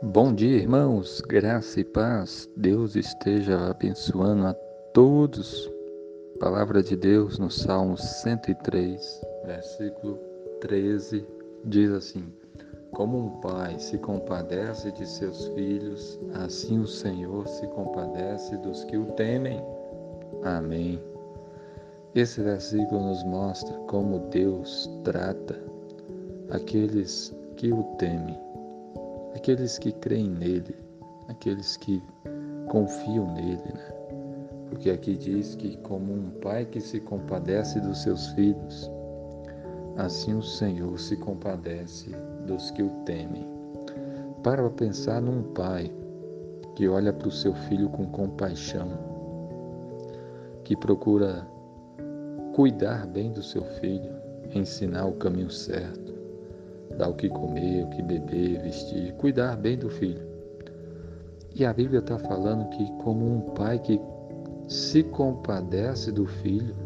Bom dia, irmãos, graça e paz. Deus esteja abençoando a todos. Palavra de Deus no Salmo 103, versículo 13, diz assim: Como um pai se compadece de seus filhos, assim o Senhor se compadece dos que o temem. Amém. Esse versículo nos mostra como Deus trata aqueles que o temem aqueles que creem nele, aqueles que confiam nele, né? Porque aqui diz que, como um pai que se compadece dos seus filhos, assim o Senhor se compadece dos que o temem. Para pensar num pai que olha para o seu filho com compaixão, que procura cuidar bem do seu filho, ensinar o caminho certo, dar o que comer, o que beber, vestir, cuidar bem do filho. E a Bíblia está falando que, como um pai que se compadece do filho,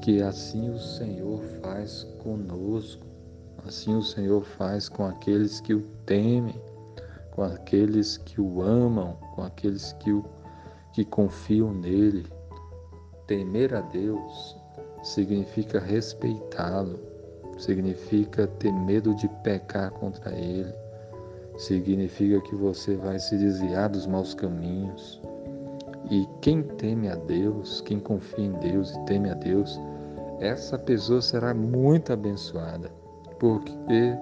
que assim o Senhor faz conosco, assim o Senhor faz com aqueles que o temem, com aqueles que o amam, com aqueles que, o, que confiam nele. Temer a Deus significa respeitá-lo, significa ter medo de pecar contra Ele, significa que você vai se desviar dos maus caminhos. E quem teme a Deus, quem confia em Deus e teme a Deus, essa pessoa será muito abençoada, porque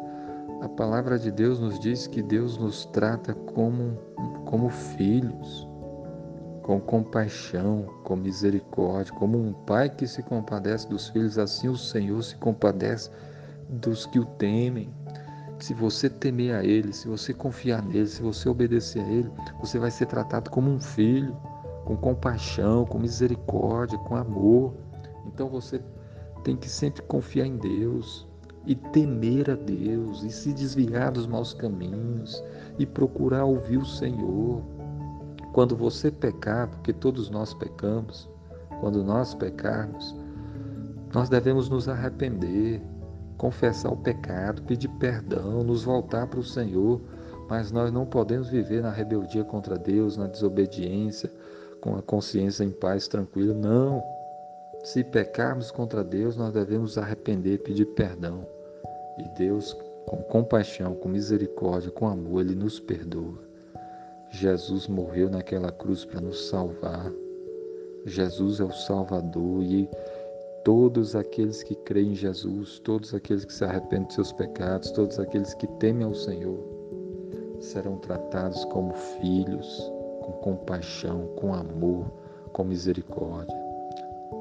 a palavra de Deus nos diz que Deus nos trata como, como filhos com compaixão, com misericórdia, como um pai que se compadece dos filhos, assim o Senhor se compadece dos que o temem. Se você temer a Ele, se você confiar nele, se você obedecer a Ele, você vai ser tratado como um filho, com compaixão, com misericórdia, com amor. Então você tem que sempre confiar em Deus e temer a Deus e se desviar dos maus caminhos e procurar ouvir o Senhor quando você pecar, porque todos nós pecamos, quando nós pecarmos, nós devemos nos arrepender, confessar o pecado, pedir perdão, nos voltar para o Senhor, mas nós não podemos viver na rebeldia contra Deus, na desobediência, com a consciência em paz, tranquila. Não. Se pecarmos contra Deus, nós devemos arrepender, pedir perdão. E Deus, com compaixão, com misericórdia, com amor, Ele nos perdoa. Jesus morreu naquela cruz para nos salvar. Jesus é o Salvador e todos aqueles que creem em Jesus, todos aqueles que se arrependem de seus pecados, todos aqueles que temem ao Senhor, serão tratados como filhos, com compaixão, com amor, com misericórdia.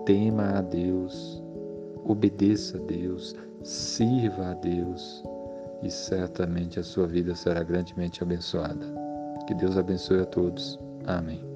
Tema a Deus, obedeça a Deus, sirva a Deus e certamente a sua vida será grandemente abençoada. Que Deus abençoe a todos. Amém.